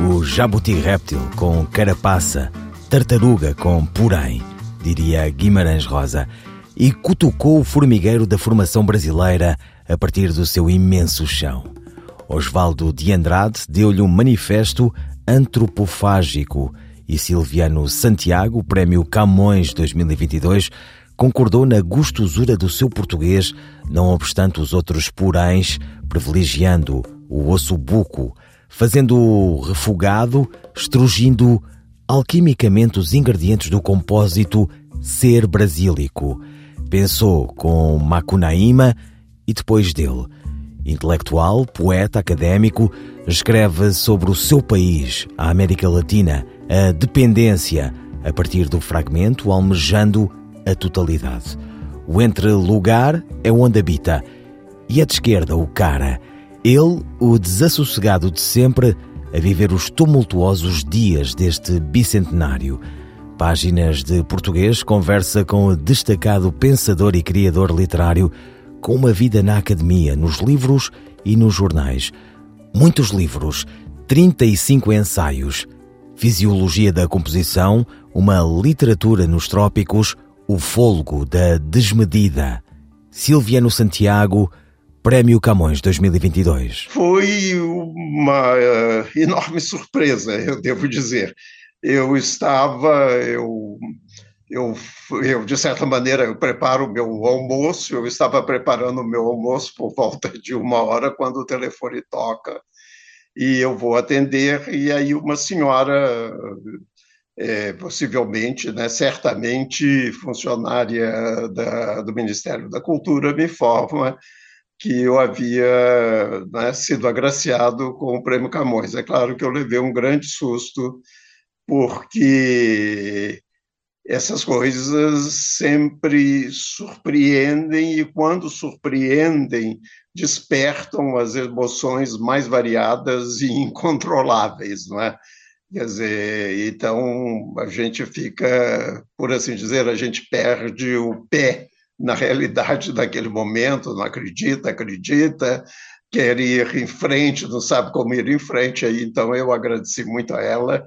o jabuti réptil com carapaça, tartaruga com porém, diria Guimarães Rosa, e cutucou o formigueiro da formação brasileira a partir do seu imenso chão. Osvaldo de Andrade deu-lhe um manifesto antropofágico e Silviano Santiago, prémio Camões 2022, concordou na gostosura do seu português, não obstante os outros poréns, privilegiando o osso buco, fazendo-o refogado, estrugindo alquimicamente os ingredientes do compósito ser brasílico. Pensou com Macunaíma e depois dele. Intelectual, poeta, académico, escreve sobre o seu país, a América Latina, a dependência, a partir do fragmento, almejando a totalidade. O entre-lugar é onde habita, e a de esquerda, o cara. Ele, o desassossegado de sempre, a viver os tumultuosos dias deste bicentenário. Páginas de Português conversa com o destacado pensador e criador literário, com uma vida na academia, nos livros e nos jornais. Muitos livros, 35 ensaios, Fisiologia da Composição, uma literatura nos trópicos, o Folgo da Desmedida. Silviano Santiago, Prémio Camões 2022. Foi uma uh, enorme surpresa, eu devo dizer. Eu estava, eu, eu, eu, de certa maneira, eu preparo o meu almoço, eu estava preparando o meu almoço por volta de uma hora quando o telefone toca e eu vou atender, e aí uma senhora é, possivelmente, né, certamente funcionária da, do Ministério da Cultura, me informa que eu havia né, sido agraciado com o Prêmio Camões. É claro que eu levei um grande susto, porque essas coisas sempre surpreendem e, quando surpreendem, despertam as emoções mais variadas e incontroláveis, não é? Quer dizer, então a gente fica, por assim dizer, a gente perde o pé na realidade daquele momento, não acredita, acredita, quer ir em frente, não sabe como ir em frente. Aí, então eu agradeci muito a ela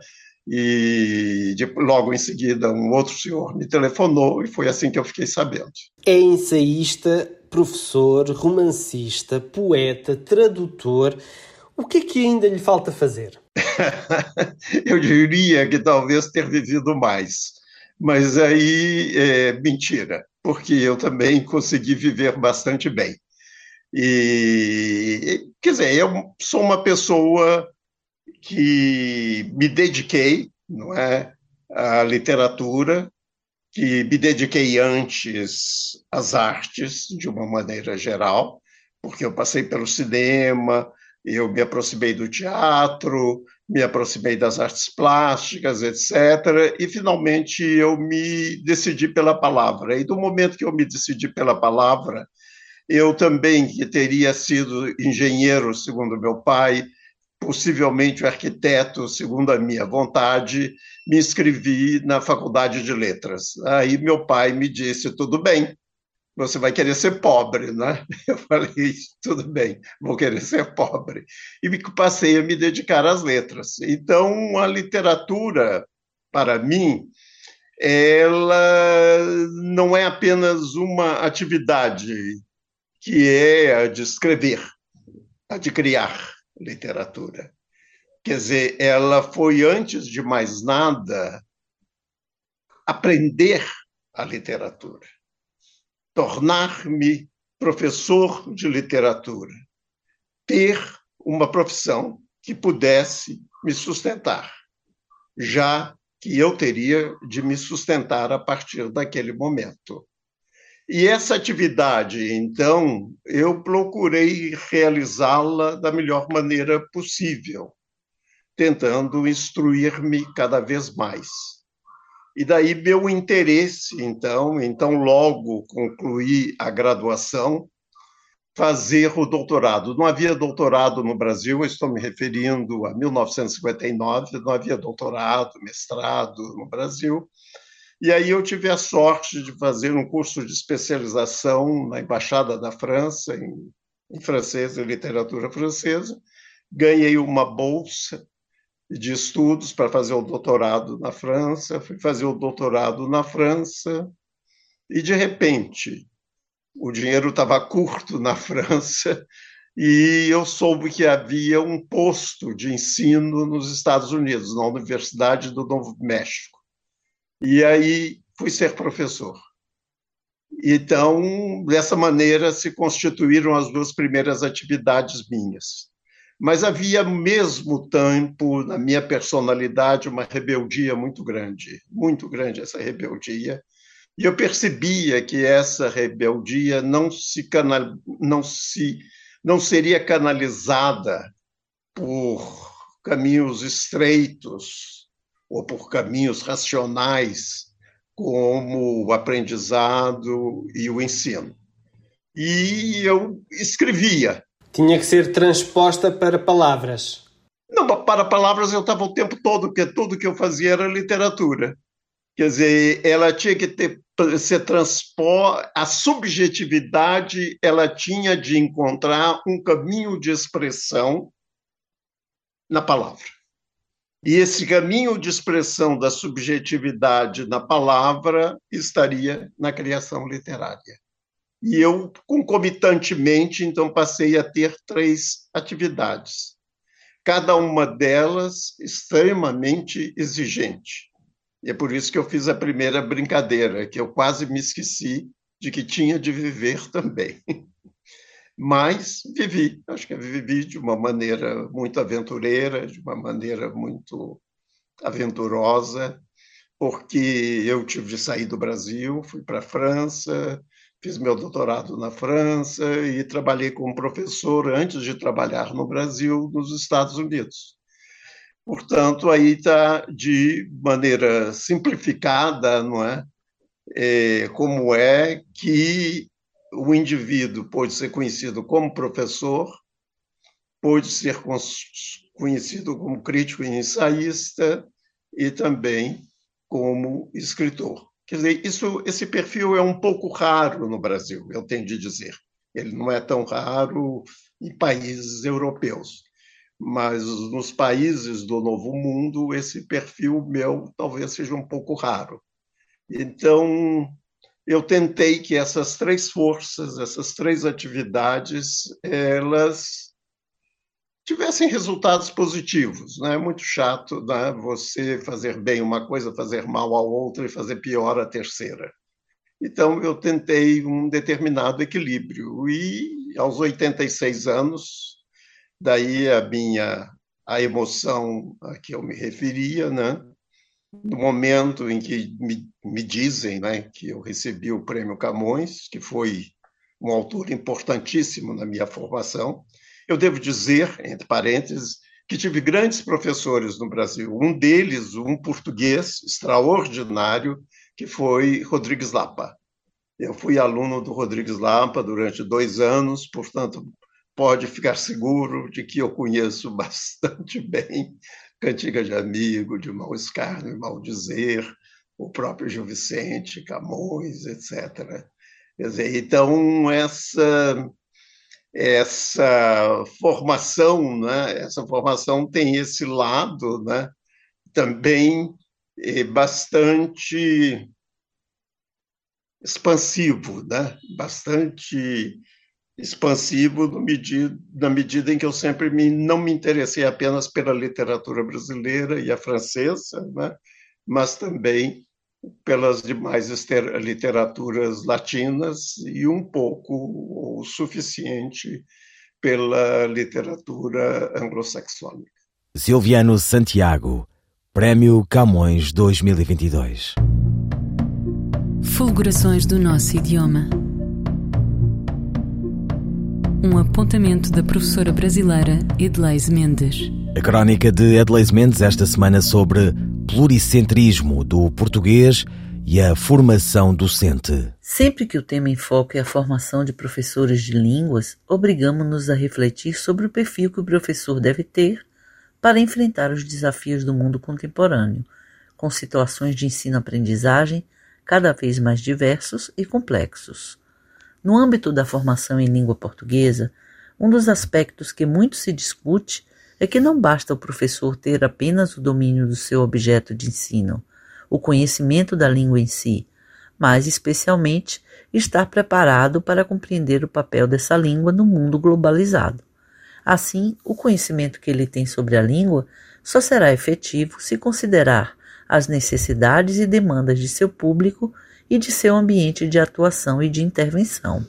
e de, logo em seguida um outro senhor me telefonou e foi assim que eu fiquei sabendo. É ensaísta, professor, romancista, poeta, tradutor. O que é que ainda lhe falta fazer? eu diria que talvez ter vivido mais, mas aí é mentira, porque eu também consegui viver bastante bem. E, quer dizer, eu sou uma pessoa que me dediquei, não é, à literatura, que me dediquei antes às artes, de uma maneira geral, porque eu passei pelo cinema, eu me aproximei do teatro, me aproximei das artes plásticas, etc. E finalmente eu me decidi pela palavra. E do momento que eu me decidi pela palavra, eu também, que teria sido engenheiro, segundo meu pai, possivelmente arquiteto, segundo a minha vontade, me inscrevi na Faculdade de Letras. Aí meu pai me disse: tudo bem, você vai querer ser pobre, né? Eu falei, tudo bem, vou querer ser pobre. E passei a me dedicar às letras. Então, a literatura, para mim, ela não é apenas uma atividade que é a de escrever, a de criar literatura. Quer dizer, ela foi, antes de mais nada, aprender a literatura tornar-me professor de literatura, ter uma profissão que pudesse me sustentar, já que eu teria de me sustentar a partir daquele momento. E essa atividade, então, eu procurei realizá-la da melhor maneira possível, tentando instruir-me cada vez mais. E daí meu interesse, então, então logo concluí a graduação, fazer o doutorado. Não havia doutorado no Brasil, estou me referindo a 1959, não havia doutorado, mestrado no Brasil. E aí eu tive a sorte de fazer um curso de especialização na Embaixada da França, em, em francês e literatura francesa. Ganhei uma bolsa de estudos para fazer o doutorado na França. Fui fazer o doutorado na França e, de repente, o dinheiro estava curto na França e eu soube que havia um posto de ensino nos Estados Unidos, na Universidade do Novo México. E aí fui ser professor. Então, dessa maneira, se constituíram as duas primeiras atividades minhas. Mas havia, mesmo tempo, na minha personalidade, uma rebeldia muito grande, muito grande essa rebeldia. E eu percebia que essa rebeldia não se, canal, não se não seria canalizada por caminhos estreitos, ou por caminhos racionais, como o aprendizado e o ensino. E eu escrevia. Tinha que ser transposta para palavras. Não, para palavras eu estava o tempo todo, porque tudo que eu fazia era literatura. Quer dizer, ela tinha que ter, ser transposta, a subjetividade ela tinha de encontrar um caminho de expressão na palavra. E esse caminho de expressão da subjetividade na palavra estaria na criação literária. E eu, concomitantemente, então, passei a ter três atividades, cada uma delas extremamente exigente. E é por isso que eu fiz a primeira brincadeira, que eu quase me esqueci de que tinha de viver também mas vivi. Acho que vivi de uma maneira muito aventureira, de uma maneira muito aventurosa, porque eu tive de sair do Brasil, fui para a França, fiz meu doutorado na França e trabalhei como professor antes de trabalhar no Brasil, nos Estados Unidos. Portanto, aí está de maneira simplificada, não é? é como é que o indivíduo pode ser conhecido como professor, pode ser conhecido como crítico e ensaísta e também como escritor. Quer dizer, isso, esse perfil é um pouco raro no Brasil, eu tenho de dizer. Ele não é tão raro em países europeus, mas nos países do Novo Mundo, esse perfil meu talvez seja um pouco raro. Então, eu tentei que essas três forças, essas três atividades, elas tivessem resultados positivos. Né? É muito chato né? você fazer bem uma coisa, fazer mal a outra e fazer pior a terceira. Então, eu tentei um determinado equilíbrio. E, aos 86 anos, daí a minha a emoção a que eu me referia, né? no momento em que me, me dizem né, que eu recebi o prêmio Camões, que foi um autor importantíssimo na minha formação, eu devo dizer, entre parênteses, que tive grandes professores no Brasil. Um deles, um português extraordinário, que foi Rodrigues Lapa. Eu fui aluno do Rodrigues Lapa durante dois anos, portanto, pode ficar seguro de que eu conheço bastante bem Cantiga de Amigo, de Mal Escárnio e Mal Dizer, o próprio Gil Vicente, Camões, etc. Quer dizer, então, essa, essa formação, né, essa formação tem esse lado né, também é bastante expansivo, né? bastante expansivo no medida, na medida em que eu sempre me, não me interessei apenas pela literatura brasileira e a francesa, né? mas também pelas demais literaturas latinas e um pouco o suficiente pela literatura anglo-saxônica. Silviano Santiago, Prémio Camões 2022. Fulgurações do nosso idioma um apontamento da professora brasileira Edleise Mendes. A crónica de Edleis Mendes esta semana sobre pluricentrismo do português e a formação docente. Sempre que o tema em foco é a formação de professores de línguas, obrigamos-nos a refletir sobre o perfil que o professor deve ter para enfrentar os desafios do mundo contemporâneo, com situações de ensino-aprendizagem cada vez mais diversos e complexos. No âmbito da formação em língua portuguesa, um dos aspectos que muito se discute é que não basta o professor ter apenas o domínio do seu objeto de ensino, o conhecimento da língua em si, mas especialmente estar preparado para compreender o papel dessa língua no mundo globalizado. Assim, o conhecimento que ele tem sobre a língua só será efetivo se considerar as necessidades e demandas de seu público e de seu ambiente de atuação e de intervenção.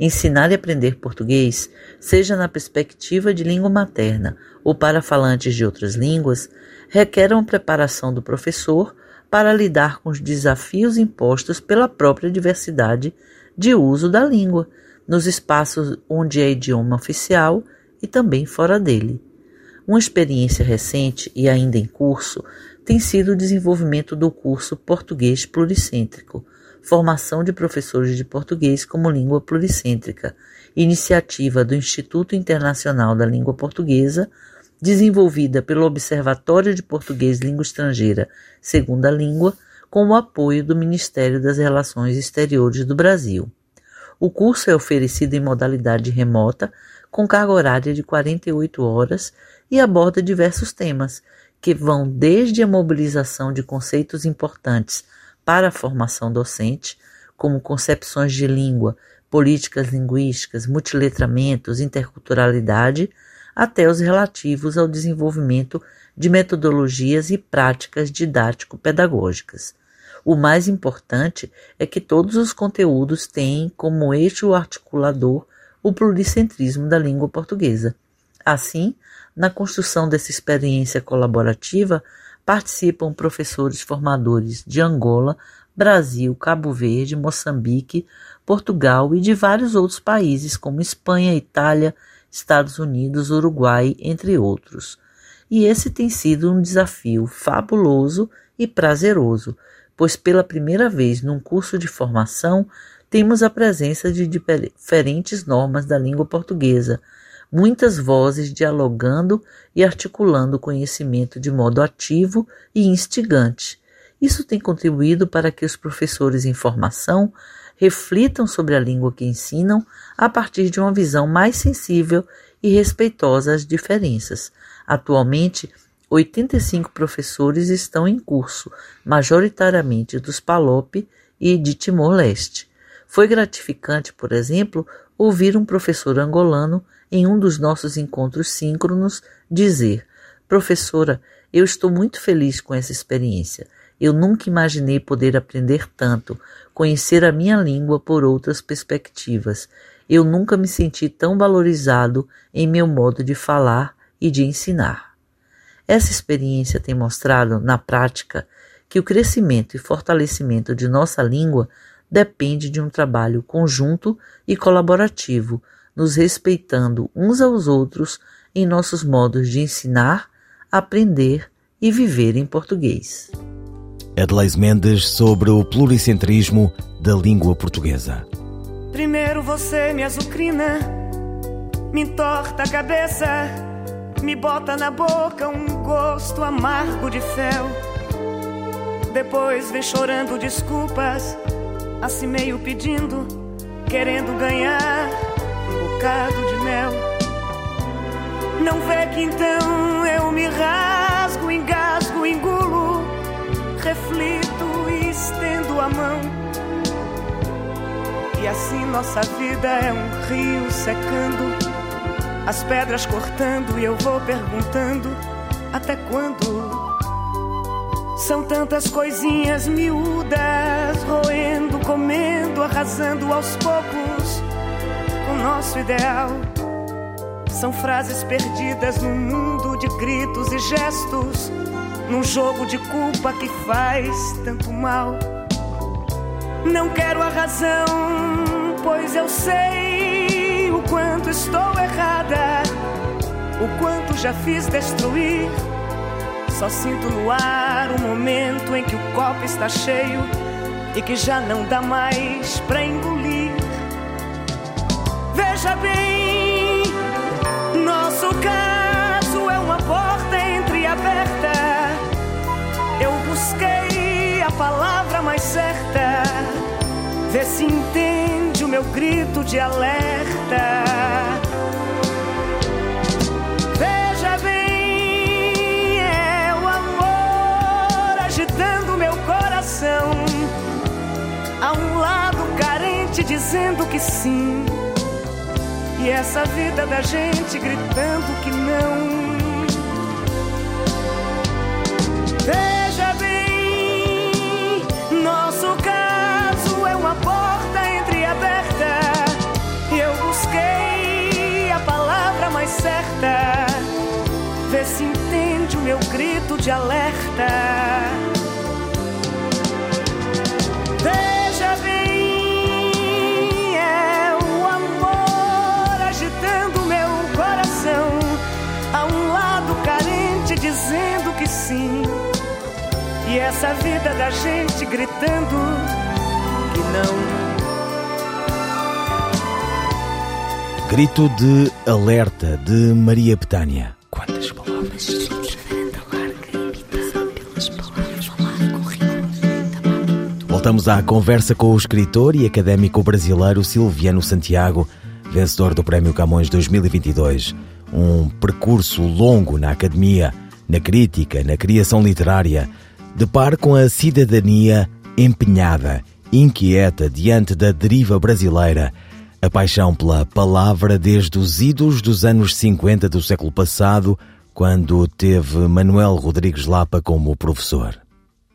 Ensinar e aprender português, seja na perspectiva de língua materna ou para falantes de outras línguas, requer uma preparação do professor para lidar com os desafios impostos pela própria diversidade de uso da língua, nos espaços onde é idioma oficial e também fora dele. Uma experiência recente e ainda em curso tem sido o desenvolvimento do curso Português Pluricêntrico, formação de professores de português como língua pluricêntrica, iniciativa do Instituto Internacional da Língua Portuguesa, desenvolvida pelo Observatório de Português Língua Estrangeira Segunda Língua, com o apoio do Ministério das Relações Exteriores do Brasil. O curso é oferecido em modalidade remota, com carga horária de 48 horas e aborda diversos temas, que vão desde a mobilização de conceitos importantes para a formação docente, como concepções de língua, políticas linguísticas, multiletramentos, interculturalidade, até os relativos ao desenvolvimento de metodologias e práticas didático-pedagógicas. O mais importante é que todos os conteúdos têm como eixo articulador o pluricentrismo da língua portuguesa. Assim, na construção dessa experiência colaborativa, participam professores formadores de Angola, Brasil, Cabo Verde, Moçambique, Portugal e de vários outros países como Espanha, Itália, Estados Unidos, Uruguai, entre outros. E esse tem sido um desafio fabuloso e prazeroso, pois pela primeira vez num curso de formação temos a presença de diferentes normas da língua portuguesa, muitas vozes dialogando e articulando o conhecimento de modo ativo e instigante. Isso tem contribuído para que os professores em formação reflitam sobre a língua que ensinam a partir de uma visão mais sensível e respeitosa às diferenças. Atualmente, 85 professores estão em curso, majoritariamente dos PALOP e de Timor-Leste. Foi gratificante, por exemplo, ouvir um professor angolano em um dos nossos encontros síncronos dizer: Professora, eu estou muito feliz com essa experiência. Eu nunca imaginei poder aprender tanto, conhecer a minha língua por outras perspectivas. Eu nunca me senti tão valorizado em meu modo de falar e de ensinar. Essa experiência tem mostrado, na prática, que o crescimento e fortalecimento de nossa língua depende de um trabalho conjunto e colaborativo, nos respeitando uns aos outros em nossos modos de ensinar, aprender e viver em português. Adelaide Mendes sobre o pluricentrismo da língua portuguesa. Primeiro você me azucrina, me entorta a cabeça, me bota na boca um gosto amargo de fel. Depois vem chorando desculpas, assim meio pedindo, querendo ganhar bocado de mel. Não vê que então eu me rasgo, engasgo, engulo reflito e estendo a mão. E assim nossa vida é um rio secando, as pedras cortando, e eu vou perguntando: até quando? São tantas coisinhas miúdas, roendo, comendo, arrasando aos poucos nosso ideal. São frases perdidas no mundo de gritos e gestos num jogo de culpa que faz tanto mal. Não quero a razão, pois eu sei o quanto estou errada. o quanto já fiz destruir. Só sinto no ar um momento em que o copo está cheio e que já não dá mais pra engolir. Veja bem, nosso caso é uma porta entreaberta. Eu busquei a palavra mais certa. Vê se entende o meu grito de alerta. Veja bem, é o amor agitando meu coração. Há um lado carente dizendo que sim. E essa vida da gente gritando que não. Veja bem, nosso caso é uma porta entreaberta. Eu busquei a palavra mais certa. Vê se entende o meu grito de alerta. Dizendo que sim. E essa vida da gente gritando que não. Grito de alerta de Maria Betânia. Quantas palavras? Voltamos à conversa com o escritor e académico brasileiro Silviano Santiago, vencedor do Prémio Camões 2022. Um percurso longo na academia, na crítica, na criação literária, de par com a cidadania empenhada, inquieta diante da deriva brasileira, a paixão pela palavra desde os idos dos anos 50 do século passado, quando teve Manuel Rodrigues Lapa como professor.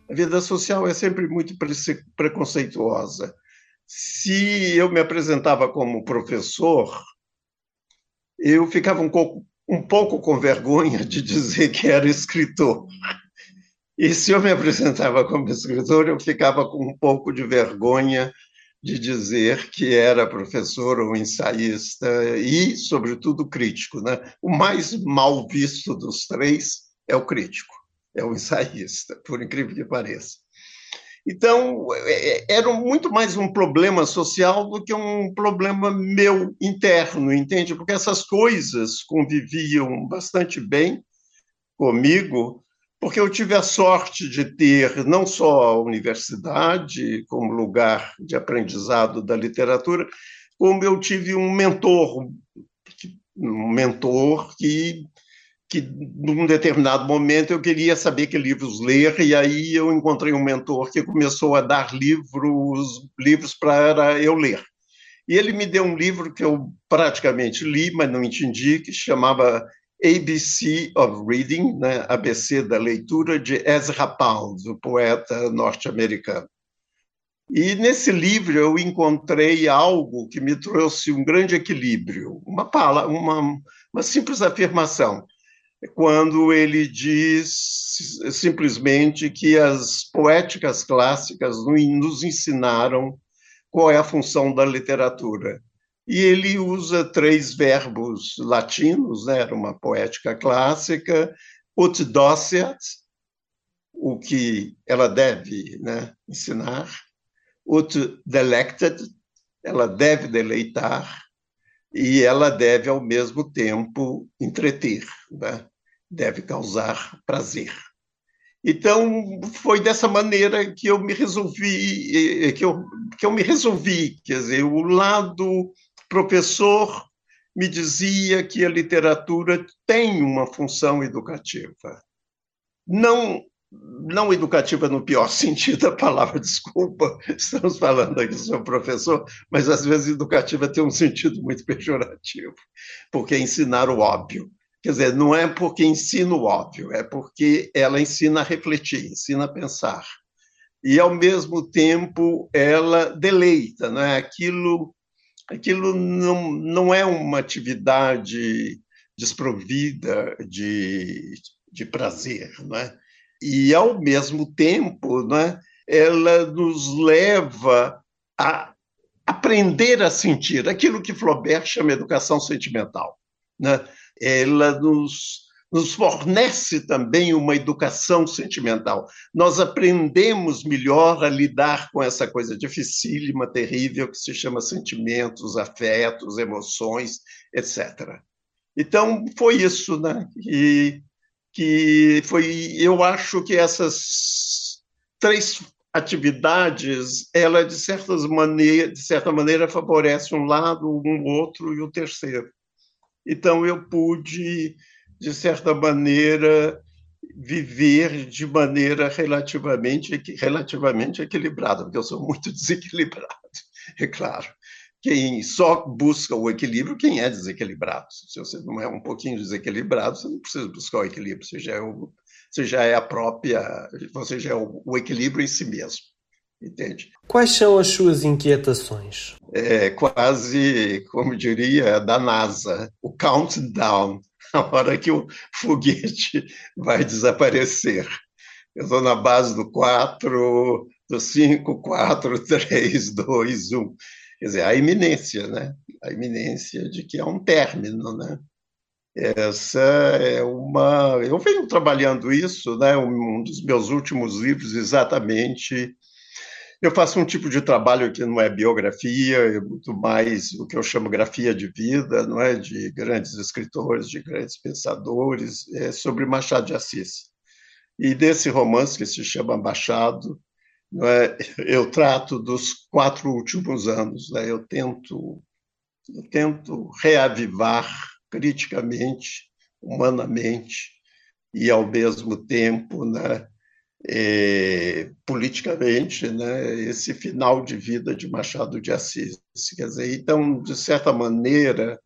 A vida social é sempre muito preconceituosa. Se eu me apresentava como professor, eu ficava um pouco, um pouco com vergonha de dizer que era escritor. E se eu me apresentava como escritor, eu ficava com um pouco de vergonha de dizer que era professor ou ensaísta e, sobretudo, crítico. Né? O mais mal visto dos três é o crítico, é o ensaísta, por incrível que pareça. Então, era muito mais um problema social do que um problema meu interno, entende? Porque essas coisas conviviam bastante bem comigo, porque eu tive a sorte de ter não só a universidade como lugar de aprendizado da literatura, como eu tive um mentor, um mentor que que num determinado momento eu queria saber que livros ler e aí eu encontrei um mentor que começou a dar livros livros para eu ler. E ele me deu um livro que eu praticamente li, mas não entendi, que chamava ABC of Reading, né? ABC da leitura, de Ezra Pound, o poeta norte-americano. E nesse livro eu encontrei algo que me trouxe um grande equilíbrio, uma, uma, uma simples afirmação, quando ele diz simplesmente que as poéticas clássicas nos ensinaram qual é a função da literatura. E ele usa três verbos latinos, né? era uma poética clássica, ut docet, o que ela deve né, ensinar, ut delected, ela deve deleitar, e ela deve, ao mesmo tempo, entreter, né? Deve causar prazer. Então, foi dessa maneira que eu me resolvi, que eu, que eu me resolvi, quer dizer, o lado professor me dizia que a literatura tem uma função educativa. Não não educativa no pior sentido da palavra, desculpa, estamos falando aqui sobre professor, mas às vezes educativa tem um sentido muito pejorativo, porque é ensinar o óbvio. Quer dizer, não é porque ensina o óbvio, é porque ela ensina a refletir, ensina a pensar. E, ao mesmo tempo, ela deleita, não é? Aquilo, aquilo não, não é uma atividade desprovida de, de prazer, não é? E, ao mesmo tempo, não é? ela nos leva a aprender a sentir aquilo que Flaubert chama educação sentimental. Né? Ela nos, nos fornece também uma educação sentimental. Nós aprendemos melhor a lidar com essa coisa dificílima, terrível, que se chama sentimentos, afetos, emoções, etc. Então, foi isso, né? E que foi, eu acho que essas três atividades, ela de certas maneira, de certa maneira favorece um lado, um outro e o terceiro. Então eu pude de certa maneira viver de maneira relativamente relativamente equilibrada, porque eu sou muito desequilibrado, é claro. Quem só busca o equilíbrio, quem é desequilibrado. Se você não é um pouquinho desequilibrado, você não precisa buscar o equilíbrio, você já é, o, você já é a própria, você já é o, o equilíbrio em si mesmo. Entende? Quais são as suas inquietações? É quase, como diria, da NASA, o countdown, a hora que o foguete vai desaparecer. Eu estou na base do 4, do 5, 4, 3, 2, 1. Quer dizer, a iminência, né? A iminência de que é um término, né? Essa é uma. Eu venho trabalhando isso, né? Um dos meus últimos livros, exatamente. Eu faço um tipo de trabalho que não é biografia, é muito mais o que eu chamo grafia de vida, não é? De grandes escritores, de grandes pensadores, é sobre Machado de Assis. E desse romance que se chama Machado, é? eu trato dos quatro últimos anos. Né? Eu tento, eu tento reavivar criticamente, humanamente e ao mesmo tempo, né, é, politicamente, né, esse final de vida de Machado de Assis. Quer dizer, então, de certa maneira,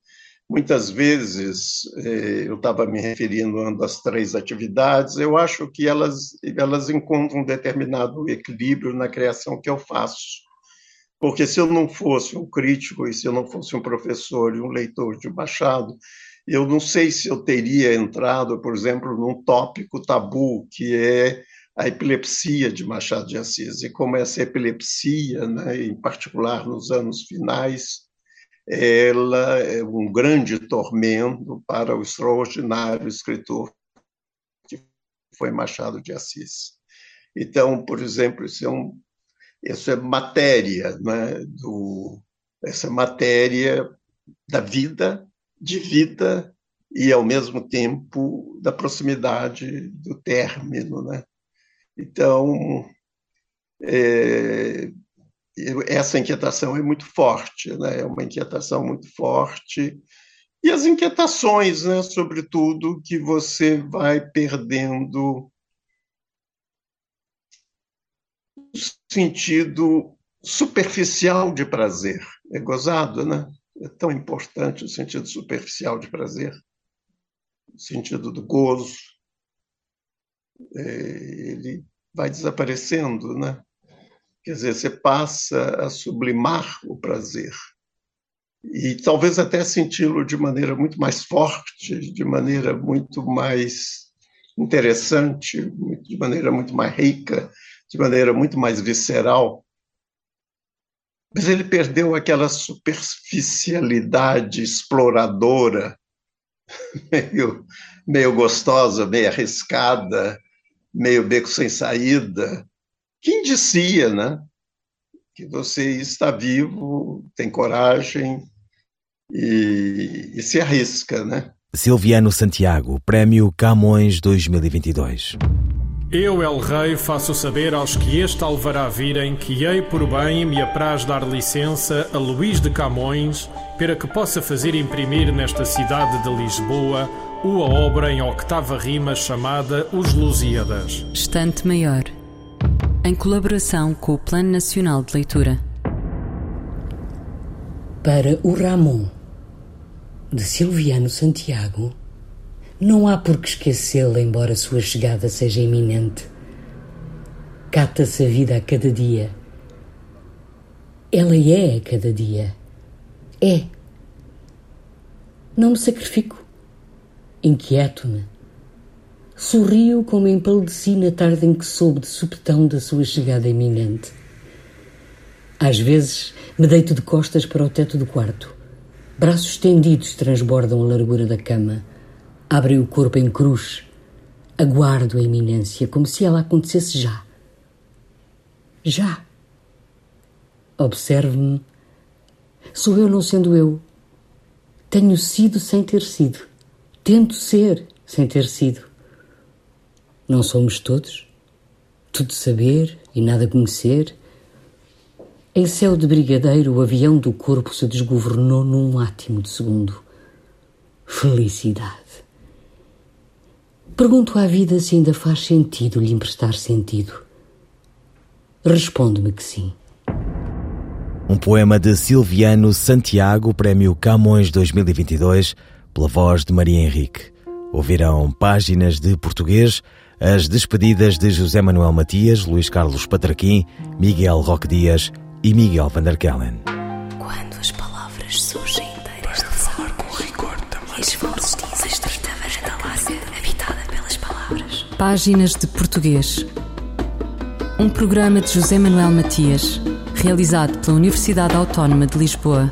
Muitas vezes, eh, eu estava me referindo às três atividades, eu acho que elas, elas encontram um determinado equilíbrio na criação que eu faço. Porque se eu não fosse um crítico e se eu não fosse um professor e um leitor de Machado, eu não sei se eu teria entrado, por exemplo, num tópico tabu, que é a epilepsia de Machado de Assis, e como essa epilepsia, né, em particular nos anos finais, ela é um grande tormento para o extraordinário escritor que foi Machado de Assis. Então, por exemplo, isso é, um, isso é matéria, né, do, essa matéria da vida, de vida e, ao mesmo tempo, da proximidade do término. Né? Então, é, essa inquietação é muito forte, né? é uma inquietação muito forte. E as inquietações, né? sobretudo, que você vai perdendo o sentido superficial de prazer. É gozado, né? É tão importante o sentido superficial de prazer, o sentido do gozo. É, ele vai desaparecendo, né? Quer dizer, você passa a sublimar o prazer e talvez até senti-lo de maneira muito mais forte, de maneira muito mais interessante, de maneira muito mais rica, de maneira muito mais visceral. Mas ele perdeu aquela superficialidade exploradora, meio, meio gostosa, meio arriscada, meio beco sem saída, que indicia né, que você está vivo, tem coragem e, e se arrisca. Né? Silviano Santiago, Prémio Camões 2022. Eu, El Rei, faço saber aos que este alvará virem que hei por bem me apraz dar licença a Luís de Camões para que possa fazer imprimir nesta cidade de Lisboa uma obra em octava rima chamada Os Lusíadas. Estante Maior em colaboração com o Plano Nacional de Leitura. Para o Ramon, de Silviano Santiago, não há por que esquecê-lo, embora sua chegada seja iminente. Cata-se a vida a cada dia. Ela é a cada dia. É. Não me sacrifico. Inquieto-me Sorriu como empalideci na tarde em que soube de supetão da sua chegada iminente. Às vezes me deito de costas para o teto do quarto. Braços estendidos transbordam a largura da cama. Abrem o corpo em cruz. Aguardo a iminência, como se ela acontecesse já. Já. Observe-me. Sou eu não sendo eu. Tenho sido sem ter sido. Tento ser sem ter sido. Não somos todos? Tudo saber e nada conhecer? Em céu de brigadeiro, o avião do corpo se desgovernou num átimo de segundo. Felicidade. Pergunto à vida se ainda faz sentido lhe emprestar sentido. Responde-me que sim. Um poema de Silviano Santiago, Prémio Camões 2022, pela voz de Maria Henrique. Ouvirão páginas de português, as despedidas de José Manuel Matias, Luís Carlos Patraquim, Miguel Roque Dias e Miguel van der Kellen. Quando as palavras surgem inteiras de falar com rigor também. As vozes dizem estreita varanda larga, habitada pelas palavras. Páginas de Português. Um programa de José Manuel Matias, realizado pela Universidade Autónoma de Lisboa.